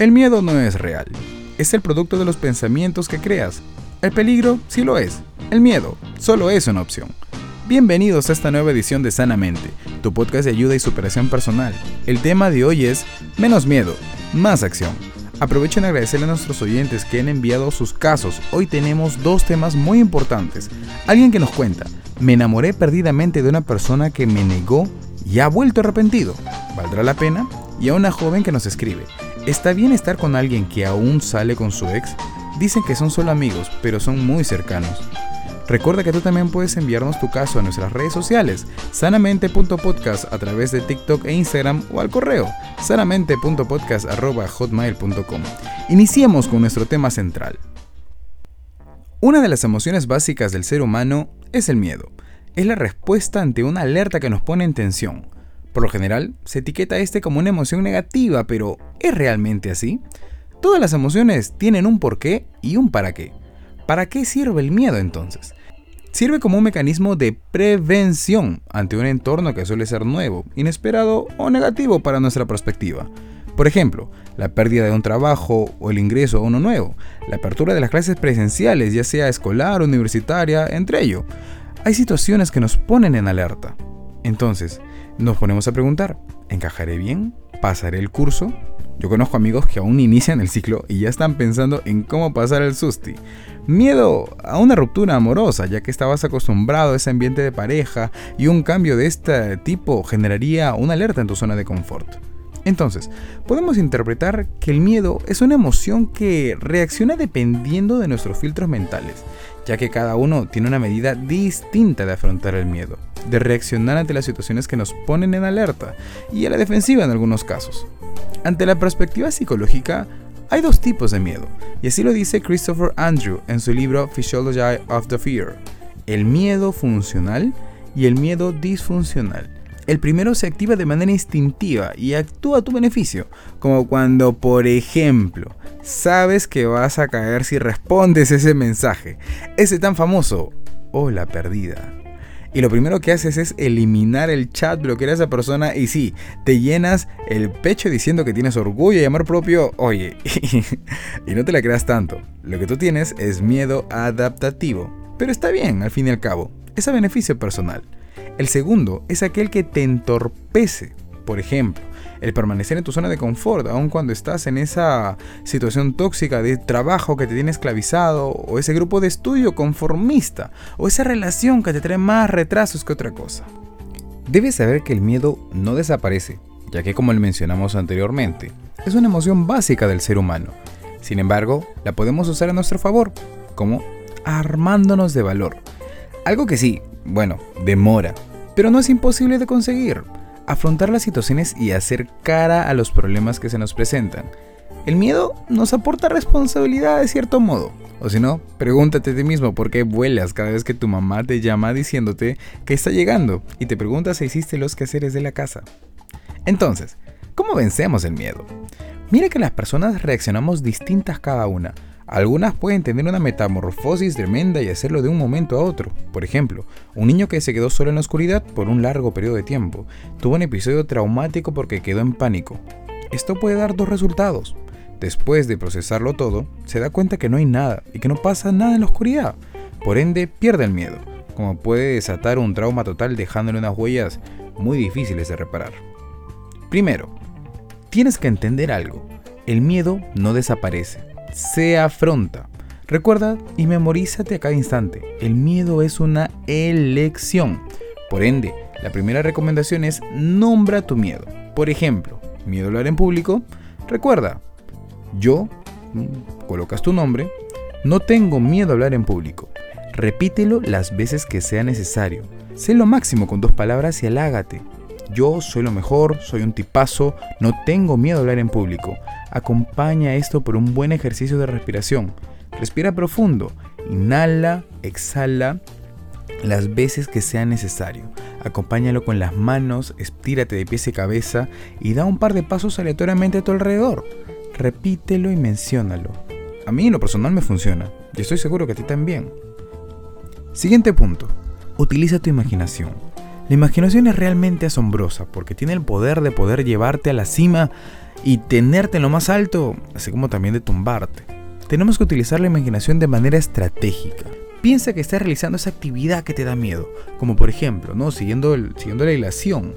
El miedo no es real. Es el producto de los pensamientos que creas. El peligro sí lo es. El miedo solo es una opción. Bienvenidos a esta nueva edición de Sanamente, tu podcast de ayuda y superación personal. El tema de hoy es menos miedo, más acción. Aprovecho en agradecerle a nuestros oyentes que han enviado sus casos. Hoy tenemos dos temas muy importantes. Alguien que nos cuenta, me enamoré perdidamente de una persona que me negó y ha vuelto arrepentido. ¿Valdrá la pena? Y a una joven que nos escribe, ¿Está bien estar con alguien que aún sale con su ex? Dicen que son solo amigos, pero son muy cercanos. Recuerda que tú también puedes enviarnos tu caso a nuestras redes sociales, sanamente.podcast a través de TikTok e Instagram o al correo sanamente.podcast.hotmail.com. Iniciemos con nuestro tema central. Una de las emociones básicas del ser humano es el miedo. Es la respuesta ante una alerta que nos pone en tensión. Por lo general, se etiqueta este como una emoción negativa, pero ¿es realmente así? Todas las emociones tienen un porqué y un para qué. ¿Para qué sirve el miedo entonces? Sirve como un mecanismo de prevención ante un entorno que suele ser nuevo, inesperado o negativo para nuestra perspectiva. Por ejemplo, la pérdida de un trabajo o el ingreso a uno nuevo, la apertura de las clases presenciales, ya sea escolar o universitaria, entre ello. Hay situaciones que nos ponen en alerta. Entonces, nos ponemos a preguntar, ¿encajaré bien? ¿Pasaré el curso? Yo conozco amigos que aún inician el ciclo y ya están pensando en cómo pasar el susti. Miedo a una ruptura amorosa, ya que estabas acostumbrado a ese ambiente de pareja y un cambio de este tipo generaría una alerta en tu zona de confort. Entonces, podemos interpretar que el miedo es una emoción que reacciona dependiendo de nuestros filtros mentales, ya que cada uno tiene una medida distinta de afrontar el miedo, de reaccionar ante las situaciones que nos ponen en alerta y a la defensiva en algunos casos. Ante la perspectiva psicológica, hay dos tipos de miedo, y así lo dice Christopher Andrew en su libro Physiology of the Fear, el miedo funcional y el miedo disfuncional. El primero se activa de manera instintiva y actúa a tu beneficio, como cuando, por ejemplo, sabes que vas a caer si respondes ese mensaje, ese tan famoso, hola perdida. Y lo primero que haces es eliminar el chat, bloquear a esa persona y sí, te llenas el pecho diciendo que tienes orgullo y amor propio. Oye, y no te la creas tanto. Lo que tú tienes es miedo adaptativo. Pero está bien, al fin y al cabo. Es a beneficio personal. El segundo es aquel que te entorpece. Por ejemplo, el permanecer en tu zona de confort, aun cuando estás en esa situación tóxica de trabajo que te tiene esclavizado, o ese grupo de estudio conformista, o esa relación que te trae más retrasos que otra cosa. Debes saber que el miedo no desaparece, ya que como le mencionamos anteriormente, es una emoción básica del ser humano. Sin embargo, la podemos usar a nuestro favor, como armándonos de valor. Algo que sí, bueno, demora, pero no es imposible de conseguir. Afrontar las situaciones y hacer cara a los problemas que se nos presentan. El miedo nos aporta responsabilidad de cierto modo. O si no, pregúntate a ti mismo por qué vuelas cada vez que tu mamá te llama diciéndote que está llegando y te pregunta si hiciste los quehaceres de la casa. Entonces, ¿cómo vencemos el miedo? Mira que las personas reaccionamos distintas cada una. Algunas pueden tener una metamorfosis tremenda y hacerlo de un momento a otro. Por ejemplo, un niño que se quedó solo en la oscuridad por un largo periodo de tiempo tuvo un episodio traumático porque quedó en pánico. Esto puede dar dos resultados. Después de procesarlo todo, se da cuenta que no hay nada y que no pasa nada en la oscuridad. Por ende, pierde el miedo, como puede desatar un trauma total dejándole unas huellas muy difíciles de reparar. Primero, tienes que entender algo. El miedo no desaparece se afronta. Recuerda y memorízate a cada instante. El miedo es una elección. Por ende, la primera recomendación es nombra tu miedo. Por ejemplo, miedo a hablar en público. Recuerda, yo, mm, colocas tu nombre, no tengo miedo a hablar en público. Repítelo las veces que sea necesario. Sé lo máximo con dos palabras y halágate. Yo soy lo mejor, soy un tipazo, no tengo miedo a hablar en público. Acompaña esto por un buen ejercicio de respiración. Respira profundo, inhala, exhala las veces que sea necesario. Acompáñalo con las manos, estírate de pies y cabeza y da un par de pasos aleatoriamente a tu alrededor. Repítelo y menciónalo. A mí en lo personal me funciona y estoy seguro que a ti también. Siguiente punto. Utiliza tu imaginación. La imaginación es realmente asombrosa porque tiene el poder de poder llevarte a la cima y tenerte en lo más alto, así como también de tumbarte. Tenemos que utilizar la imaginación de manera estratégica. Piensa que estás realizando esa actividad que te da miedo, como por ejemplo, ¿no? siguiendo, el, siguiendo la ilación.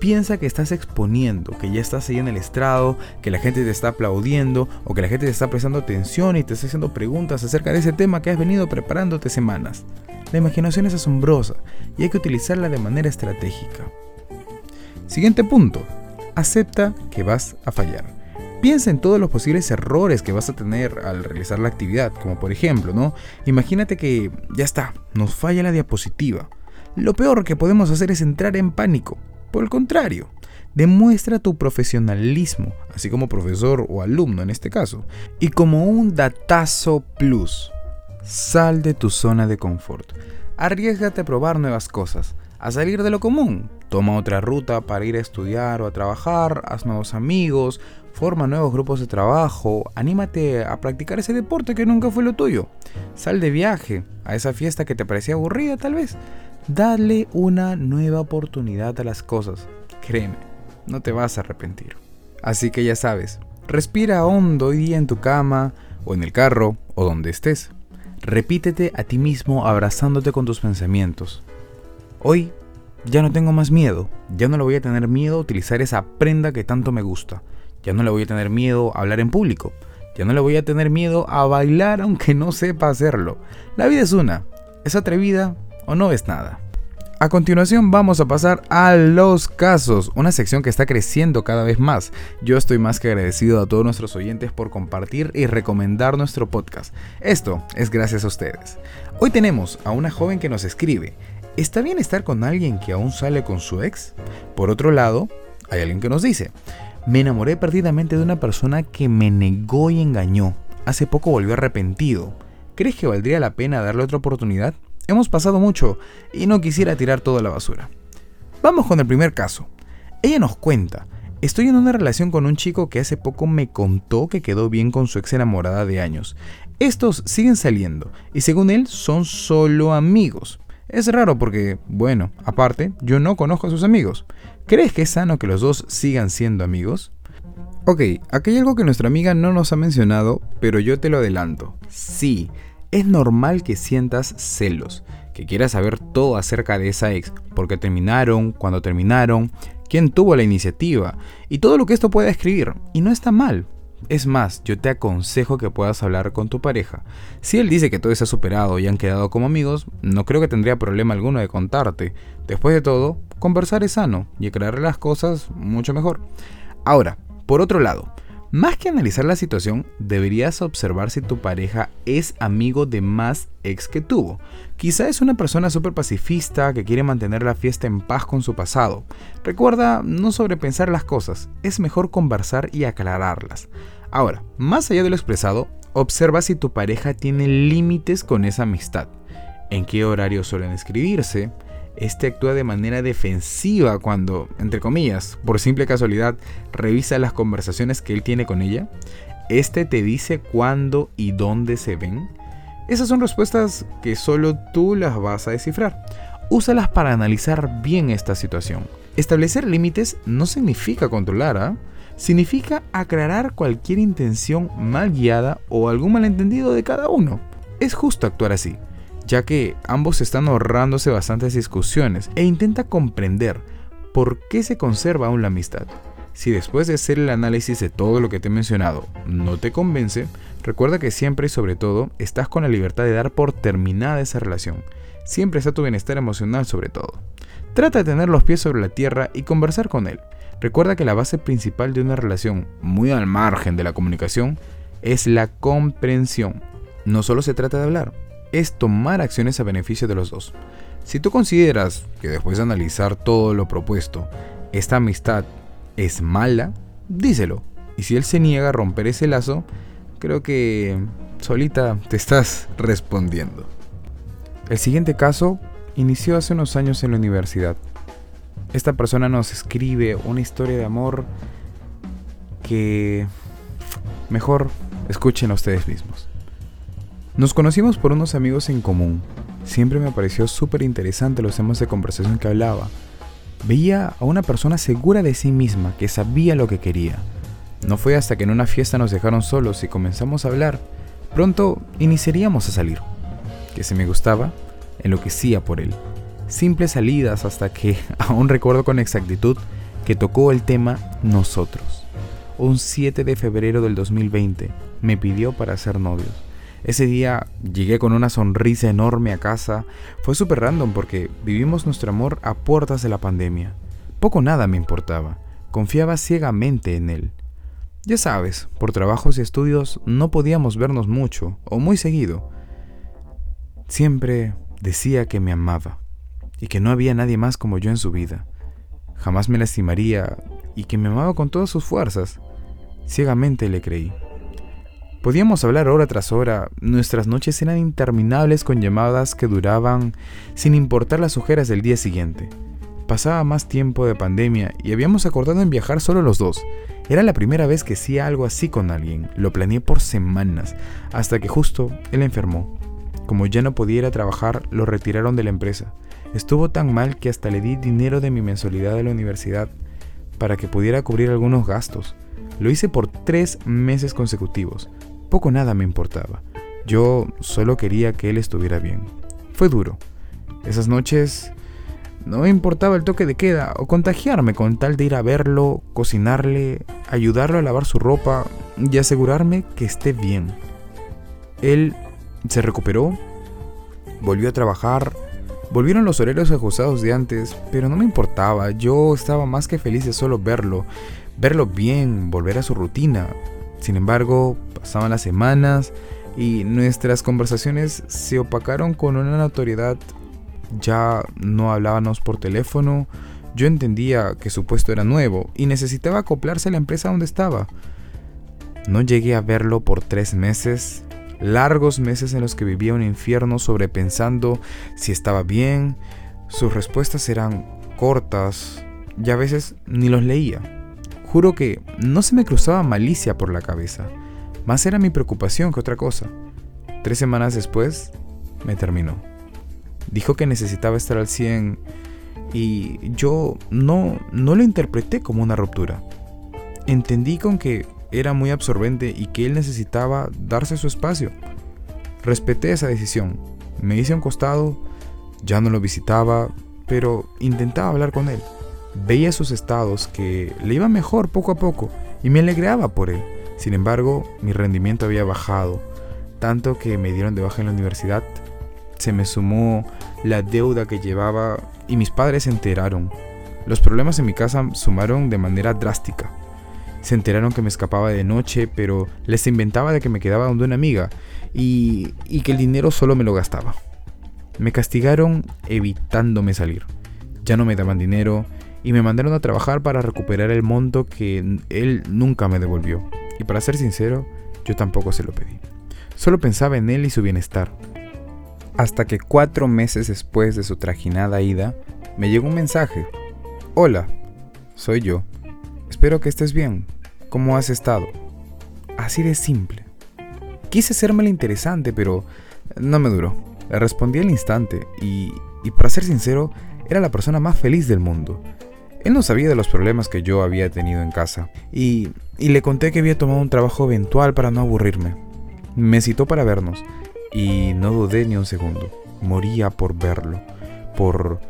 Piensa que estás exponiendo, que ya estás ahí en el estrado, que la gente te está aplaudiendo o que la gente te está prestando atención y te está haciendo preguntas acerca de ese tema que has venido preparándote semanas. La imaginación es asombrosa y hay que utilizarla de manera estratégica. Siguiente punto. Acepta que vas a fallar. Piensa en todos los posibles errores que vas a tener al realizar la actividad, como por ejemplo, ¿no? Imagínate que ya está, nos falla la diapositiva. Lo peor que podemos hacer es entrar en pánico. Por el contrario, demuestra tu profesionalismo, así como profesor o alumno en este caso, y como un datazo plus. Sal de tu zona de confort. Arriesgate a probar nuevas cosas, a salir de lo común. Toma otra ruta para ir a estudiar o a trabajar, haz nuevos amigos, forma nuevos grupos de trabajo, anímate a practicar ese deporte que nunca fue lo tuyo. Sal de viaje a esa fiesta que te parecía aburrida tal vez. Dale una nueva oportunidad a las cosas. Créeme, no te vas a arrepentir. Así que ya sabes, respira hondo hoy día en tu cama o en el carro o donde estés. Repítete a ti mismo abrazándote con tus pensamientos. Hoy ya no tengo más miedo, ya no le voy a tener miedo a utilizar esa prenda que tanto me gusta, ya no le voy a tener miedo a hablar en público, ya no le voy a tener miedo a bailar aunque no sepa hacerlo. La vida es una, es atrevida o no es nada. A continuación vamos a pasar a los casos, una sección que está creciendo cada vez más. Yo estoy más que agradecido a todos nuestros oyentes por compartir y recomendar nuestro podcast. Esto es gracias a ustedes. Hoy tenemos a una joven que nos escribe. ¿Está bien estar con alguien que aún sale con su ex? Por otro lado, hay alguien que nos dice, me enamoré perdidamente de una persona que me negó y engañó. Hace poco volvió arrepentido. ¿Crees que valdría la pena darle otra oportunidad? Hemos pasado mucho y no quisiera tirar toda la basura. Vamos con el primer caso. Ella nos cuenta, estoy en una relación con un chico que hace poco me contó que quedó bien con su ex enamorada de años. Estos siguen saliendo y según él son solo amigos. Es raro porque, bueno, aparte, yo no conozco a sus amigos. ¿Crees que es sano que los dos sigan siendo amigos? Ok, aquí hay algo que nuestra amiga no nos ha mencionado, pero yo te lo adelanto. Sí, es normal que sientas celos, que quieras saber todo acerca de esa ex, por qué terminaron, cuándo terminaron, quién tuvo la iniciativa y todo lo que esto pueda escribir. Y no está mal. Es más, yo te aconsejo que puedas hablar con tu pareja. Si él dice que todo está superado y han quedado como amigos, no creo que tendría problema alguno de contarte. Después de todo, conversar es sano y aclarar las cosas mucho mejor. Ahora, por otro lado, más que analizar la situación, deberías observar si tu pareja es amigo de más ex que tuvo. Quizá es una persona súper pacifista que quiere mantener la fiesta en paz con su pasado. Recuerda no sobrepensar las cosas, es mejor conversar y aclararlas. Ahora, más allá de lo expresado, observa si tu pareja tiene límites con esa amistad. ¿En qué horario suelen escribirse? Este actúa de manera defensiva cuando, entre comillas, por simple casualidad, revisa las conversaciones que él tiene con ella. Este te dice cuándo y dónde se ven. Esas son respuestas que solo tú las vas a descifrar. Úsalas para analizar bien esta situación. Establecer límites no significa controlar, ¿ah? significa aclarar cualquier intención mal guiada o algún malentendido de cada uno. Es justo actuar así ya que ambos están ahorrándose bastantes discusiones e intenta comprender por qué se conserva aún la amistad. Si después de hacer el análisis de todo lo que te he mencionado no te convence, recuerda que siempre y sobre todo estás con la libertad de dar por terminada esa relación. Siempre está tu bienestar emocional sobre todo. Trata de tener los pies sobre la tierra y conversar con él. Recuerda que la base principal de una relación, muy al margen de la comunicación, es la comprensión. No solo se trata de hablar, es tomar acciones a beneficio de los dos. Si tú consideras que después de analizar todo lo propuesto, esta amistad es mala, díselo. Y si él se niega a romper ese lazo, creo que solita te estás respondiendo. El siguiente caso inició hace unos años en la universidad. Esta persona nos escribe una historia de amor que mejor escuchen a ustedes mismos. Nos conocimos por unos amigos en común. Siempre me pareció súper interesante los temas de conversación que hablaba. Veía a una persona segura de sí misma, que sabía lo que quería. No fue hasta que en una fiesta nos dejaron solos y comenzamos a hablar. Pronto iniciaríamos a salir. Que si me gustaba, enloquecía por él. Simples salidas hasta que aún recuerdo con exactitud que tocó el tema nosotros. Un 7 de febrero del 2020 me pidió para ser novios. Ese día llegué con una sonrisa enorme a casa. Fue súper random porque vivimos nuestro amor a puertas de la pandemia. Poco nada me importaba. Confiaba ciegamente en él. Ya sabes, por trabajos y estudios no podíamos vernos mucho o muy seguido. Siempre decía que me amaba y que no había nadie más como yo en su vida. Jamás me lastimaría y que me amaba con todas sus fuerzas. Ciegamente le creí. Podíamos hablar hora tras hora, nuestras noches eran interminables con llamadas que duraban sin importar las ojeras del día siguiente. Pasaba más tiempo de pandemia y habíamos acordado en viajar solo los dos. Era la primera vez que hacía algo así con alguien, lo planeé por semanas, hasta que justo él enfermó. Como ya no podía trabajar, lo retiraron de la empresa. Estuvo tan mal que hasta le di dinero de mi mensualidad de la universidad para que pudiera cubrir algunos gastos. Lo hice por tres meses consecutivos, poco nada me importaba. Yo solo quería que él estuviera bien. Fue duro. Esas noches no me importaba el toque de queda o contagiarme con tal de ir a verlo, cocinarle, ayudarlo a lavar su ropa y asegurarme que esté bien. Él se recuperó, volvió a trabajar, volvieron los horarios ajustados de antes, pero no me importaba, yo estaba más que feliz de solo verlo, verlo bien, volver a su rutina. Sin embargo, pasaban las semanas y nuestras conversaciones se opacaron con una notoriedad. Ya no hablábamos por teléfono, yo entendía que su puesto era nuevo y necesitaba acoplarse a la empresa donde estaba. No llegué a verlo por tres meses, largos meses en los que vivía un infierno sobrepensando si estaba bien. Sus respuestas eran cortas y a veces ni los leía. Juro que no se me cruzaba malicia por la cabeza. Más era mi preocupación que otra cosa. Tres semanas después, me terminó. Dijo que necesitaba estar al 100 y yo no, no lo interpreté como una ruptura. Entendí con que era muy absorbente y que él necesitaba darse su espacio. Respeté esa decisión. Me hice a un costado, ya no lo visitaba, pero intentaba hablar con él. Veía sus estados que le iba mejor poco a poco y me alegraba por él. Sin embargo, mi rendimiento había bajado, tanto que me dieron de baja en la universidad. Se me sumó la deuda que llevaba y mis padres se enteraron. Los problemas en mi casa sumaron de manera drástica. Se enteraron que me escapaba de noche, pero les inventaba de que me quedaba donde una amiga y, y que el dinero solo me lo gastaba. Me castigaron evitándome salir. Ya no me daban dinero y me mandaron a trabajar para recuperar el monto que él nunca me devolvió. Y para ser sincero, yo tampoco se lo pedí. Solo pensaba en él y su bienestar. Hasta que cuatro meses después de su trajinada ida, me llegó un mensaje. Hola, soy yo. Espero que estés bien. ¿Cómo has estado? Así de simple. Quise serme interesante, pero no me duró. Le respondí al instante y, y para ser sincero, era la persona más feliz del mundo. Él no sabía de los problemas que yo había tenido en casa y, le conté que había tomado un trabajo eventual para no aburrirme. Me citó para vernos y no dudé ni un segundo. Moría por verlo, por,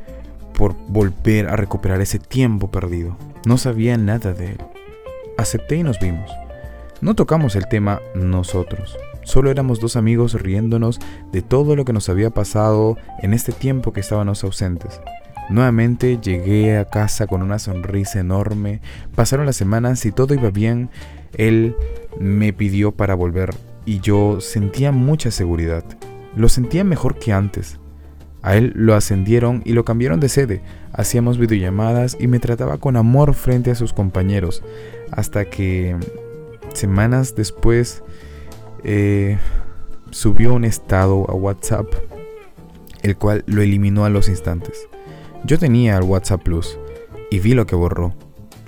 por volver a recuperar ese tiempo perdido. No sabía nada de él. Acepté y nos vimos. No tocamos el tema nosotros. Solo éramos dos amigos riéndonos de todo lo que nos había pasado en este tiempo que estábamos ausentes. Nuevamente llegué a casa con una sonrisa enorme. Pasaron las semanas y todo iba bien. Él me pidió para volver y yo sentía mucha seguridad. Lo sentía mejor que antes. A él lo ascendieron y lo cambiaron de sede. Hacíamos videollamadas y me trataba con amor frente a sus compañeros. Hasta que semanas después eh, subió un estado a WhatsApp, el cual lo eliminó a los instantes. Yo tenía el WhatsApp Plus y vi lo que borró.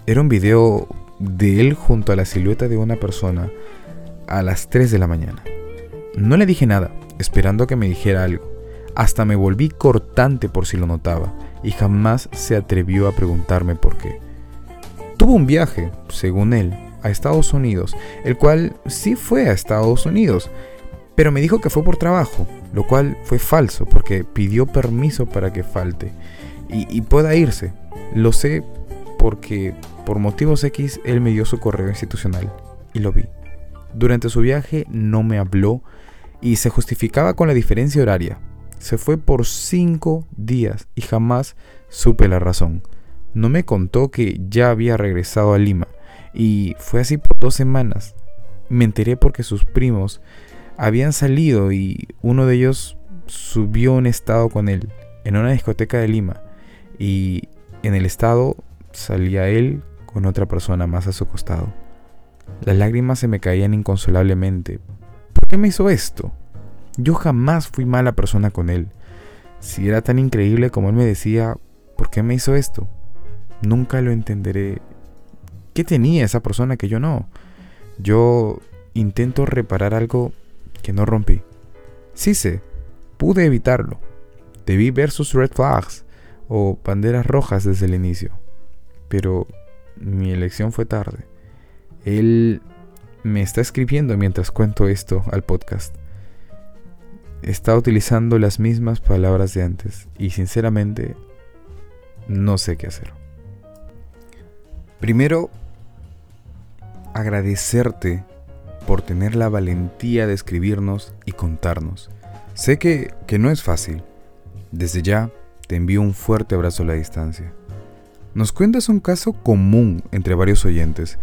Era un video de él junto a la silueta de una persona a las 3 de la mañana. No le dije nada, esperando que me dijera algo. Hasta me volví cortante por si lo notaba y jamás se atrevió a preguntarme por qué. Tuvo un viaje, según él, a Estados Unidos, el cual sí fue a Estados Unidos, pero me dijo que fue por trabajo, lo cual fue falso porque pidió permiso para que falte y, pueda irse. Lo sé porque por motivos X él me dio su correo institucional y lo vi. Durante su viaje no me habló y se justificaba con la diferencia horaria. Se fue por cinco días y jamás supe la razón. No me contó que ya había regresado a Lima y fue así por dos semanas. Me enteré porque sus primos habían salido y uno de ellos subió un estado con él en una discoteca de Lima y en el estado salía él con otra persona más a su costado. Las lágrimas se me caían inconsolablemente. ¿Por qué me hizo esto? Yo jamás fui mala persona con él. Si era tan increíble como él me decía, ¿por qué me hizo esto? Nunca lo entenderé. ¿Qué tenía esa persona que yo no? Yo intento reparar algo que no rompí. Sí sé, pude evitarlo. Debí ver sus red flags o banderas rojas desde el inicio. Pero mi elección fue tarde. Él me está escribiendo mientras cuento esto al podcast. Está utilizando las mismas palabras de antes y sinceramente no sé qué hacer. Primero, agradecerte por tener la valentía de escribirnos y contarnos. Sé que, que no es fácil. Desde ya, te envío un fuerte abrazo a la distancia. Nos cuentas un caso común entre varios oyentes,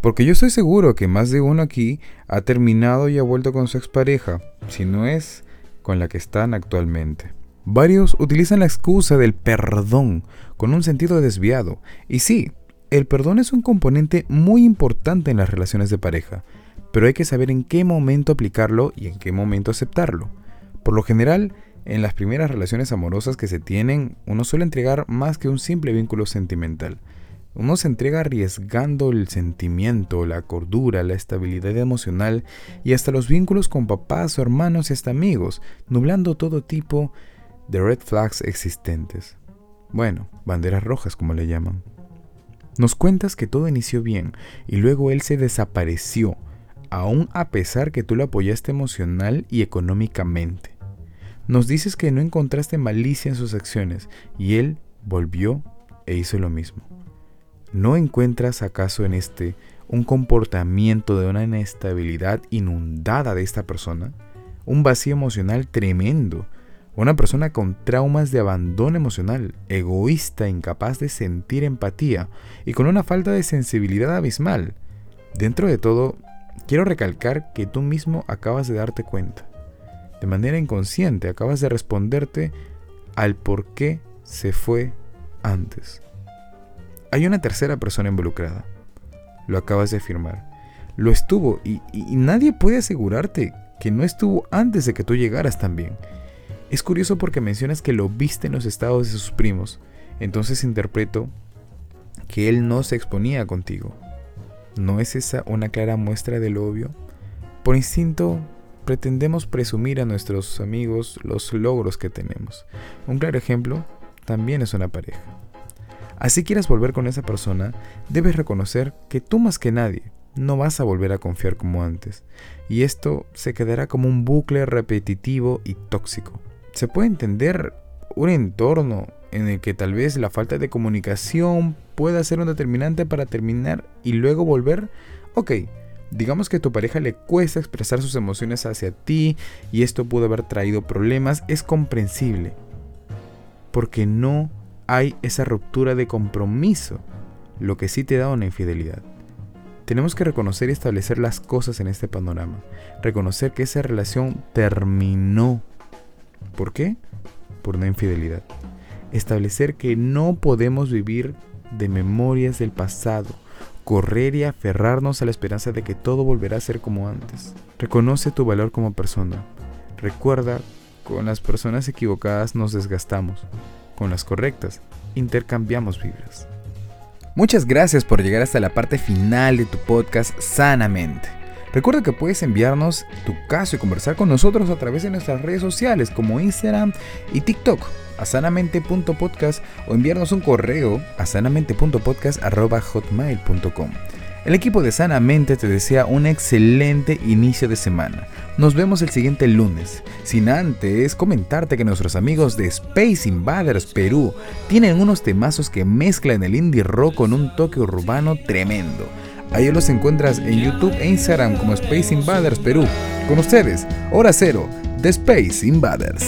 porque yo estoy seguro que más de uno aquí ha terminado y ha vuelto con su expareja, si no es con la que están actualmente. Varios utilizan la excusa del perdón con un sentido desviado, y sí, el perdón es un componente muy importante en las relaciones de pareja, pero hay que saber en qué momento aplicarlo y en qué momento aceptarlo. Por lo general, en las primeras relaciones amorosas que se tienen, uno suele entregar más que un simple vínculo sentimental. Uno se entrega arriesgando el sentimiento, la cordura, la estabilidad emocional y hasta los vínculos con papás o hermanos y hasta amigos, nublando todo tipo de red flags existentes. Bueno, banderas rojas como le llaman. Nos cuentas que todo inició bien y luego él se desapareció, aún a pesar que tú lo apoyaste emocional y económicamente. Nos dices que no encontraste malicia en sus acciones y él volvió e hizo lo mismo. ¿No encuentras acaso en este un comportamiento de una inestabilidad inundada de esta persona? Un vacío emocional tremendo una persona con traumas de abandono emocional, egoísta, incapaz de sentir empatía y con una falta de sensibilidad abismal. Dentro de todo, quiero recalcar que tú mismo acabas de darte cuenta. De manera inconsciente acabas de responderte al por qué se fue antes. Hay una tercera persona involucrada. Lo acabas de afirmar. Lo estuvo y, nadie puede asegurarte que no estuvo antes de que tú llegaras también. Es curioso porque mencionas que lo viste en los estados de sus primos, entonces interpreto que él no se exponía contigo. ¿No es esa una clara muestra del obvio? Por instinto, pretendemos presumir a nuestros amigos los logros que tenemos. Un claro ejemplo también es una pareja. Así quieras volver con esa persona, debes reconocer que tú más que nadie no vas a volver a confiar como antes, y esto se quedará como un bucle repetitivo y tóxico se puede entender un entorno en el que tal vez la falta de comunicación pueda ser un determinante para terminar y luego volver. Ok, digamos que a tu pareja le cuesta expresar sus emociones hacia ti y esto pudo haber traído problemas, es comprensible. Porque no hay esa ruptura de compromiso, lo que sí te da una infidelidad. Tenemos que reconocer y establecer las cosas en este panorama. Reconocer que esa relación terminó ¿Por qué? Por una infidelidad. Establecer que no podemos vivir de memorias del pasado, correr y aferrarnos a la esperanza de que todo volverá a ser como antes. Reconoce tu valor como persona. Recuerda, con las personas equivocadas nos desgastamos, con las correctas intercambiamos vibras. Muchas gracias por llegar hasta la parte final de tu podcast Sanamente. Recuerda que puedes enviarnos tu caso y conversar con nosotros a través de nuestras redes sociales como Instagram y TikTok a sanamente.podcast o enviarnos un correo a sanamente.podcast.hotmail.com. El equipo de Sanamente te desea un excelente inicio de semana. Nos vemos el siguiente lunes. Sin antes comentarte que nuestros amigos de Space Invaders Perú tienen unos temazos que mezclan el indie rock con un toque urbano tremendo. Ahí los encuentras en YouTube e Instagram como Space Invaders Perú. Con ustedes, Hora Cero, de Space Invaders.